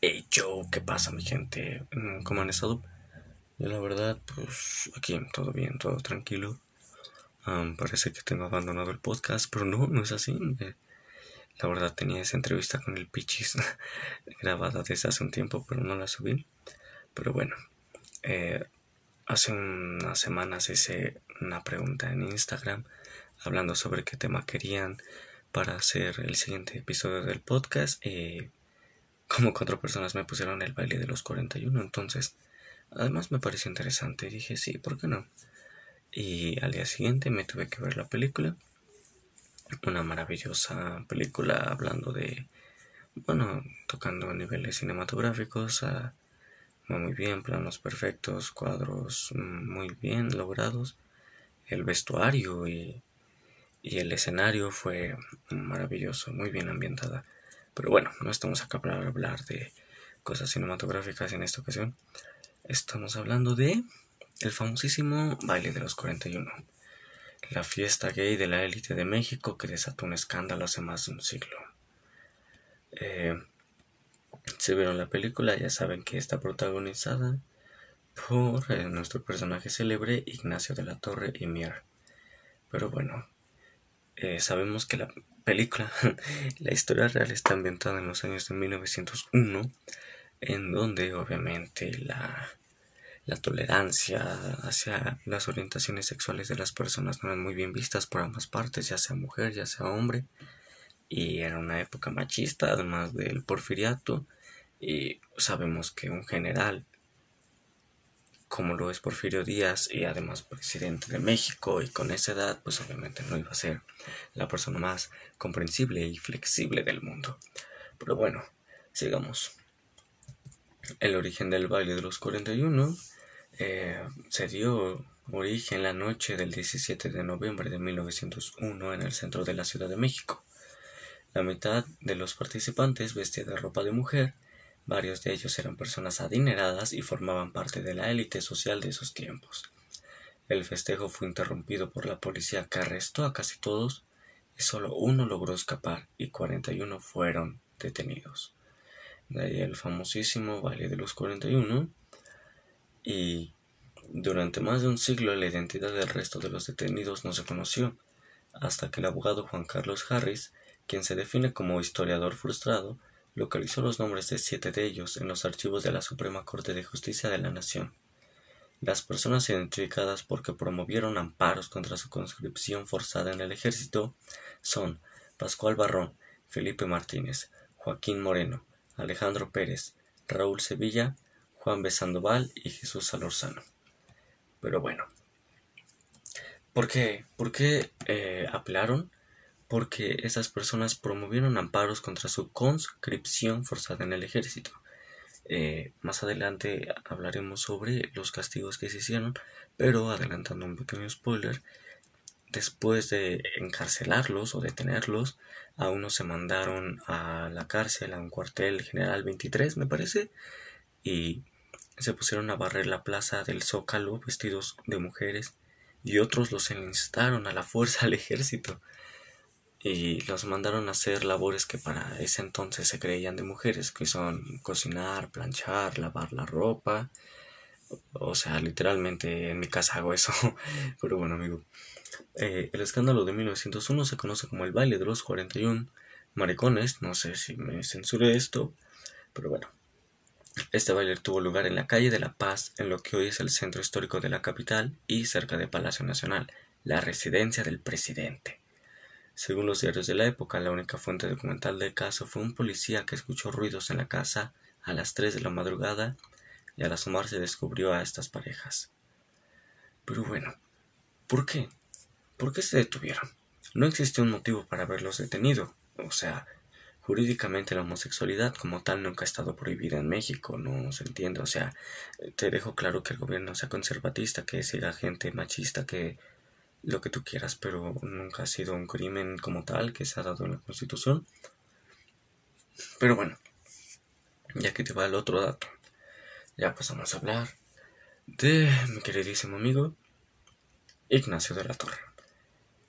Hey yo, ¿qué pasa mi gente? Mm, ¿Cómo han estado? Yo la verdad, pues aquí todo bien, todo tranquilo. parece que tengo abandonado el podcast, pero no, no es así. Eh, la verdad tenía esa entrevista con el Pichis grabada desde hace un tiempo, pero no la subí. Pero bueno, eh, hace unas semanas hice una pregunta en Instagram hablando sobre qué tema querían para hacer el siguiente episodio del podcast. Y como cuatro personas me pusieron el baile de los 41, entonces además me pareció interesante. Dije, sí, ¿por qué no? Y al día siguiente me tuve que ver la película. Una maravillosa película hablando de, bueno, tocando niveles cinematográficos, a, muy bien, planos perfectos, cuadros muy bien logrados. El vestuario y, y el escenario fue maravilloso, muy bien ambientada. Pero bueno, no estamos acá para hablar de cosas cinematográficas en esta ocasión. Estamos hablando de el famosísimo baile de los 41, la fiesta gay de la élite de México que desató un escándalo hace más de un siglo. Eh, si vieron la película ya saben que está protagonizada por eh, nuestro personaje célebre Ignacio de la Torre y Mier. Pero bueno, eh, sabemos que la película, la historia real está ambientada en los años de 1901, en donde obviamente la, la tolerancia hacia las orientaciones sexuales de las personas no eran muy bien vistas por ambas partes, ya sea mujer, ya sea hombre, y era una época machista, además del porfiriato, y sabemos que un general como lo es Porfirio Díaz y además presidente de México y con esa edad pues obviamente no iba a ser la persona más comprensible y flexible del mundo. Pero bueno, sigamos. El origen del baile de los 41 eh, se dio origen la noche del 17 de noviembre de 1901 en el centro de la Ciudad de México. La mitad de los participantes vestía de ropa de mujer Varios de ellos eran personas adineradas y formaban parte de la élite social de esos tiempos. El festejo fue interrumpido por la policía que arrestó a casi todos y solo uno logró escapar y 41 fueron detenidos. De ahí el famosísimo baile de los 41 y durante más de un siglo la identidad del resto de los detenidos no se conoció, hasta que el abogado Juan Carlos Harris, quien se define como historiador frustrado, localizó los nombres de siete de ellos en los archivos de la Suprema Corte de Justicia de la Nación. Las personas identificadas porque promovieron amparos contra su conscripción forzada en el ejército son Pascual Barrón, Felipe Martínez, Joaquín Moreno, Alejandro Pérez, Raúl Sevilla, Juan B. Sandoval y Jesús Salorzano. Pero bueno, ¿por qué, ¿Por qué eh, apelaron? Porque esas personas promovieron amparos contra su conscripción forzada en el ejército. Eh, más adelante hablaremos sobre los castigos que se hicieron, pero adelantando un pequeño spoiler, después de encarcelarlos o detenerlos, a unos se mandaron a la cárcel, a un cuartel general 23, me parece, y se pusieron a barrer la plaza del Zócalo vestidos de mujeres, y otros los enlistaron a la fuerza al ejército y los mandaron a hacer labores que para ese entonces se creían de mujeres, que son cocinar, planchar, lavar la ropa. O sea, literalmente en mi casa hago eso. Pero bueno, amigo. Eh, el escándalo de 1901 se conoce como el baile de los 41 maricones. No sé si me censuré esto, pero bueno. Este baile tuvo lugar en la calle de La Paz, en lo que hoy es el centro histórico de la capital y cerca de Palacio Nacional, la residencia del presidente. Según los diarios de la época, la única fuente documental del caso fue un policía que escuchó ruidos en la casa a las tres de la madrugada y al asomarse descubrió a estas parejas. Pero bueno, ¿por qué? ¿Por qué se detuvieron? No existe un motivo para haberlos detenido. O sea, jurídicamente la homosexualidad como tal nunca ha estado prohibida en México, no se entiende. O sea, te dejo claro que el gobierno sea conservatista, que siga gente machista, que lo que tú quieras, pero nunca ha sido un crimen como tal que se ha dado en la Constitución. Pero bueno, ya que te va el otro dato, ya pasamos a hablar de mi queridísimo amigo Ignacio de la Torre,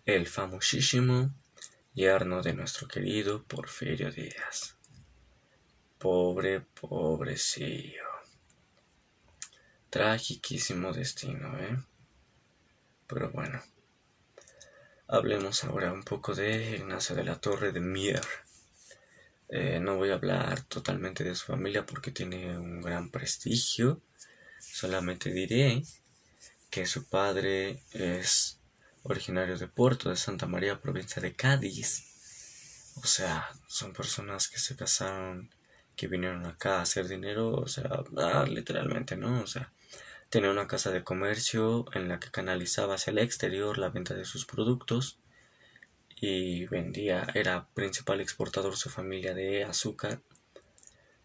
el famosísimo yerno de nuestro querido Porfirio Díaz. Pobre, pobrecillo. Tragiquísimo destino, ¿eh? Pero bueno. Hablemos ahora un poco de Ignacio de la Torre de Mier. Eh, no voy a hablar totalmente de su familia porque tiene un gran prestigio. Solamente diré que su padre es originario de Puerto de Santa María, provincia de Cádiz. O sea, son personas que se casaron, que vinieron acá a hacer dinero, o sea, ah, literalmente, ¿no? O sea, tenía una casa de comercio en la que canalizaba hacia el exterior la venta de sus productos y vendía, era principal exportador su familia de azúcar.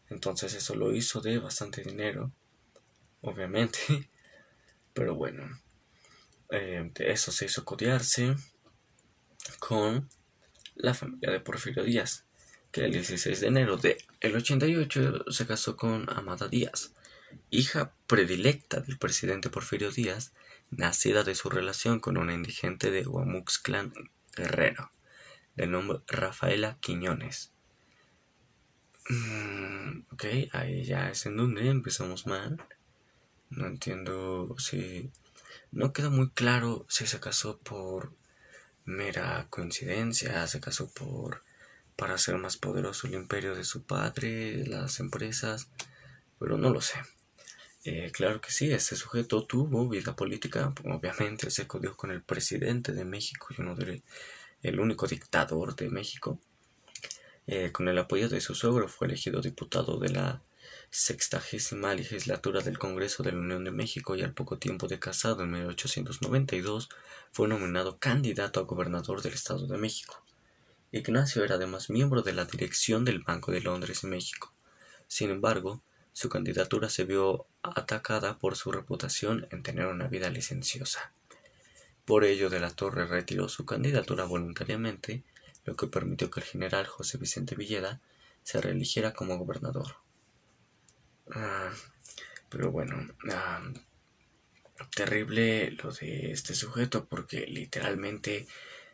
Entonces eso lo hizo de bastante dinero, obviamente. Pero bueno, eh, de eso se hizo codearse con la familia de Porfirio Díaz, que el 16 de enero del 88 se casó con Amada Díaz, hija predilecta del presidente Porfirio Díaz, nacida de su relación con una indigente de Guamuxclan Guerrero, de nombre Rafaela Quiñones. Mm, ok, ahí ya es en donde empezamos mal. No entiendo si... No queda muy claro si se casó por mera coincidencia, se casó por para hacer más poderoso el imperio de su padre, las empresas, pero no lo sé. Eh, claro que sí, este sujeto tuvo vida política, obviamente se codió con el presidente de México y uno de el único dictador de México. Eh, con el apoyo de su suegro fue elegido diputado de la sextagésima legislatura del Congreso de la Unión de México y al poco tiempo de casado en 1892 fue nominado candidato a gobernador del Estado de México. Ignacio era además miembro de la dirección del Banco de Londres México. Sin embargo, su candidatura se vio atacada por su reputación en tener una vida licenciosa. Por ello de la Torre retiró su candidatura voluntariamente, lo que permitió que el general José Vicente Villeda se reeligiera como gobernador. Ah, pero bueno, ah, terrible lo de este sujeto porque literalmente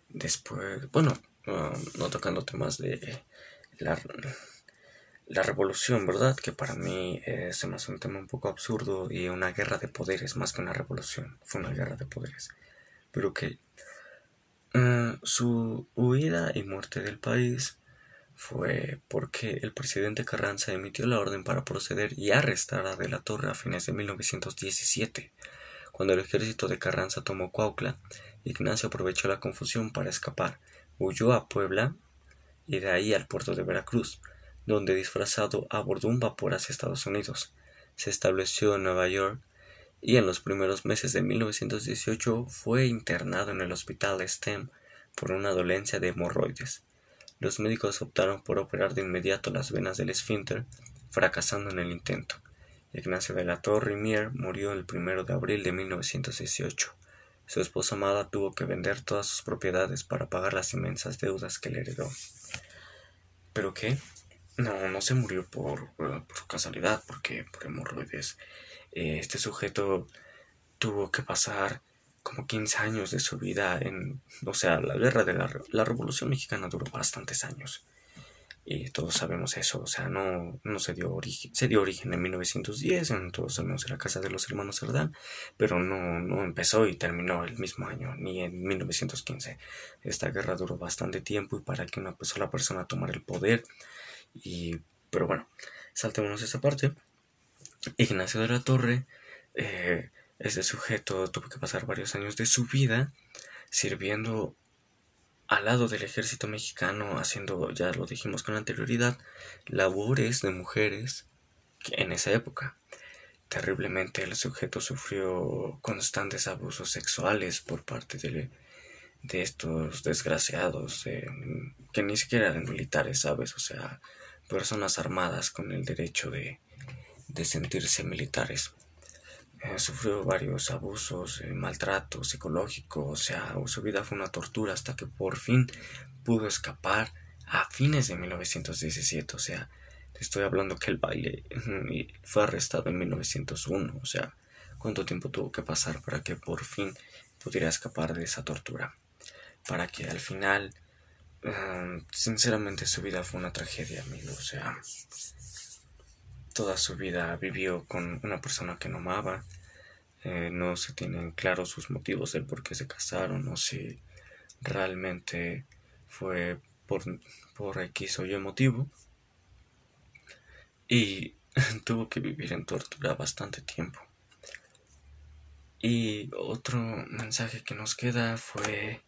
después, bueno, ah, no tocando temas de la, la revolución, ¿verdad? Que para mí es más un tema un poco absurdo y una guerra de poderes más que una revolución, fue una guerra de poderes pero que mm, su huida y muerte del país fue porque el presidente Carranza emitió la orden para proceder y arrestar a De la Torre a fines de 1917. Cuando el ejército de Carranza tomó Cuautla, Ignacio aprovechó la confusión para escapar, huyó a Puebla y de ahí al puerto de Veracruz, donde disfrazado abordó un vapor hacia Estados Unidos. Se estableció en Nueva York y en los primeros meses de 1918 fue internado en el hospital STEM por una dolencia de hemorroides. Los médicos optaron por operar de inmediato las venas del esfínter, fracasando en el intento. Ignacio de la Torre Mier murió el primero de abril de 1918. Su esposa amada tuvo que vender todas sus propiedades para pagar las inmensas deudas que le heredó. ¿Pero qué? No, no se murió por, por casualidad, porque por hemorroides eh, este sujeto tuvo que pasar como 15 años de su vida en, o sea, la guerra de la, la Revolución Mexicana duró bastantes años. Y todos sabemos eso, o sea, no, no se dio origen, se dio origen en 1910, en, todos sabemos en la casa de los hermanos Cerdán, pero no, no empezó y terminó el mismo año, ni en 1915. Esta guerra duró bastante tiempo y para que una sola persona tomara el poder, y, pero bueno, saltémonos esa parte. Ignacio de la Torre, eh, este sujeto tuvo que pasar varios años de su vida sirviendo al lado del ejército mexicano, haciendo, ya lo dijimos con anterioridad, labores de mujeres en esa época. Terriblemente el sujeto sufrió constantes abusos sexuales por parte de, de estos desgraciados, que ni siquiera eran militares, ¿sabes? O sea, personas armadas con el derecho de, de sentirse militares. Eh, sufrió varios abusos, eh, maltrato psicológico, o sea, su vida fue una tortura hasta que por fin pudo escapar a fines de 1917, o sea, estoy hablando que el baile fue arrestado en 1901, o sea, cuánto tiempo tuvo que pasar para que por fin pudiera escapar de esa tortura, para que al final, eh, sinceramente su vida fue una tragedia, amigo, o sea, toda su vida vivió con una persona que no amaba. Eh, no se tienen claros sus motivos del por qué se casaron o si realmente fue por, por X o Y motivo. Y tuvo que vivir en tortura bastante tiempo. Y otro mensaje que nos queda fue,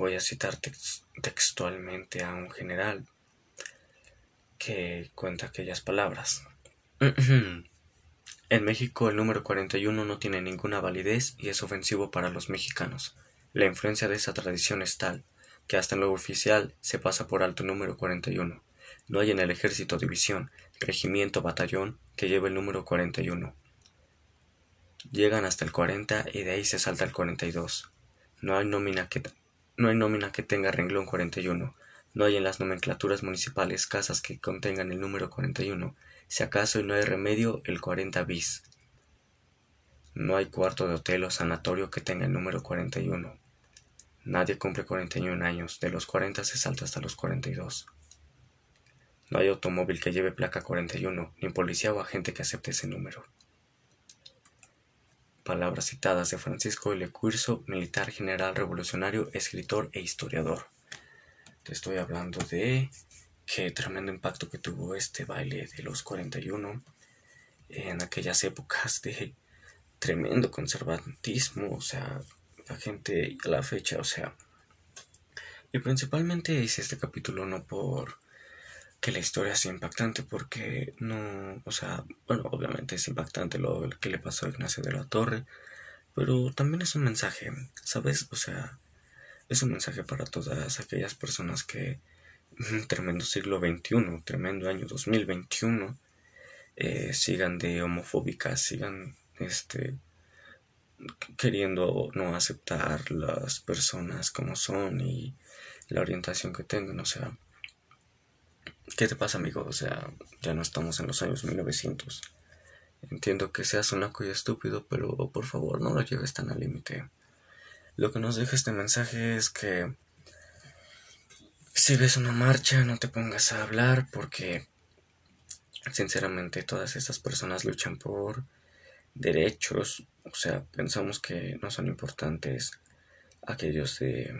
voy a citar textualmente a un general que cuenta aquellas palabras. en México el número 41 no tiene ninguna validez y es ofensivo para los mexicanos. La influencia de esa tradición es tal que hasta en lo oficial se pasa por alto el número 41. No hay en el ejército división, regimiento, batallón que lleve el número 41. Llegan hasta el 40 y de ahí se salta el 42. No hay nómina que, no hay nómina que tenga renglón 41. No hay en las nomenclaturas municipales casas que contengan el número 41. Si acaso y no hay remedio, el 40 bis. No hay cuarto de hotel o sanatorio que tenga el número 41. Nadie cumple 41 años. De los 40 se salta hasta los 42. No hay automóvil que lleve placa 41, ni policía o agente que acepte ese número palabras citadas de Francisco L. Curso, militar general revolucionario, escritor e historiador. Te estoy hablando de qué tremendo impacto que tuvo este baile de los 41 en aquellas épocas de tremendo conservatismo, o sea, la gente a la fecha, o sea, y principalmente hice este capítulo no por que la historia sea impactante porque no, o sea, bueno, obviamente es impactante lo que le pasó a Ignacio de la Torre, pero también es un mensaje, ¿sabes? O sea, es un mensaje para todas aquellas personas que tremendo siglo XXI, tremendo año 2021, eh, sigan de homofóbicas, sigan este queriendo no aceptar las personas como son y la orientación que tengan, o sea, ¿Qué te pasa, amigo? O sea, ya no estamos en los años 1900. Entiendo que seas un y estúpido, pero por favor no lo lleves tan al límite. Lo que nos deja este mensaje es que si ves una marcha no te pongas a hablar porque sinceramente todas estas personas luchan por derechos, o sea, pensamos que no son importantes aquellos de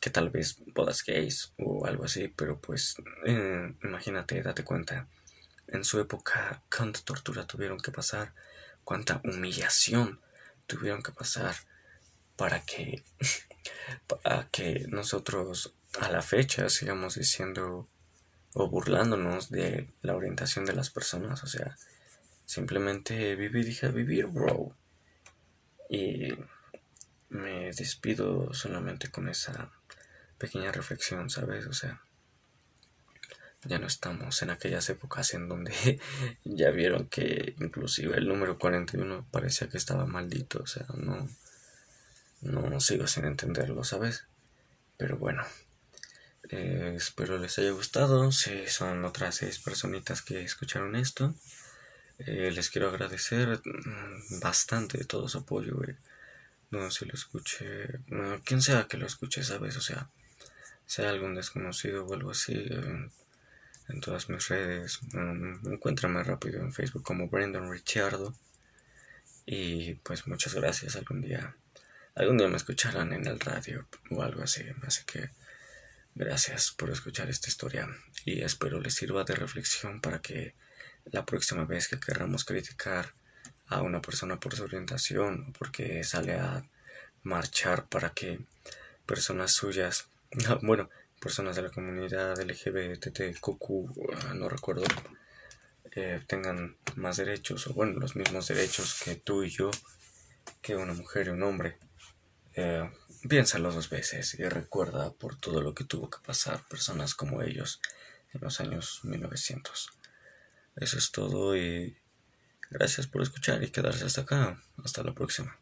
que tal vez bodas gays o algo así, pero pues eh, imagínate, date cuenta, en su época cuánta tortura tuvieron que pasar, cuánta humillación tuvieron que pasar para que para que nosotros a la fecha sigamos diciendo o burlándonos de la orientación de las personas, o sea, simplemente vivir, dije vivir, bro. Y me despido solamente con esa pequeña reflexión, ¿sabes? O sea, ya no estamos en aquellas épocas en donde ya vieron que inclusive el número 41 parecía que estaba maldito, o sea, no, no sigo sin entenderlo, ¿sabes? Pero bueno, eh, espero les haya gustado, si son otras seis personitas que escucharon esto, eh, les quiero agradecer mm, bastante todo su apoyo, No, si lo escuché, no, quien sea que lo escuche, ¿sabes? O sea, sea algún desconocido o algo así, en, todas mis redes, um, encuéntrame rápido en Facebook como Brandon Richardo. Y pues muchas gracias, algún día, algún día me escucharán en el radio o algo así, así que gracias por escuchar esta historia. Y espero les sirva de reflexión para que la próxima vez que queramos criticar a una persona por su orientación o porque sale a marchar para que personas suyas bueno, personas de la comunidad LGBTQ, ah, no recuerdo, eh, tengan más derechos, o bueno, los mismos derechos que tú y yo, que una mujer y un hombre. Eh, piénsalo dos veces y recuerda por todo lo que tuvo que pasar personas como ellos en los años 1900. Eso es todo y gracias por escuchar y quedarse hasta acá. Hasta la próxima.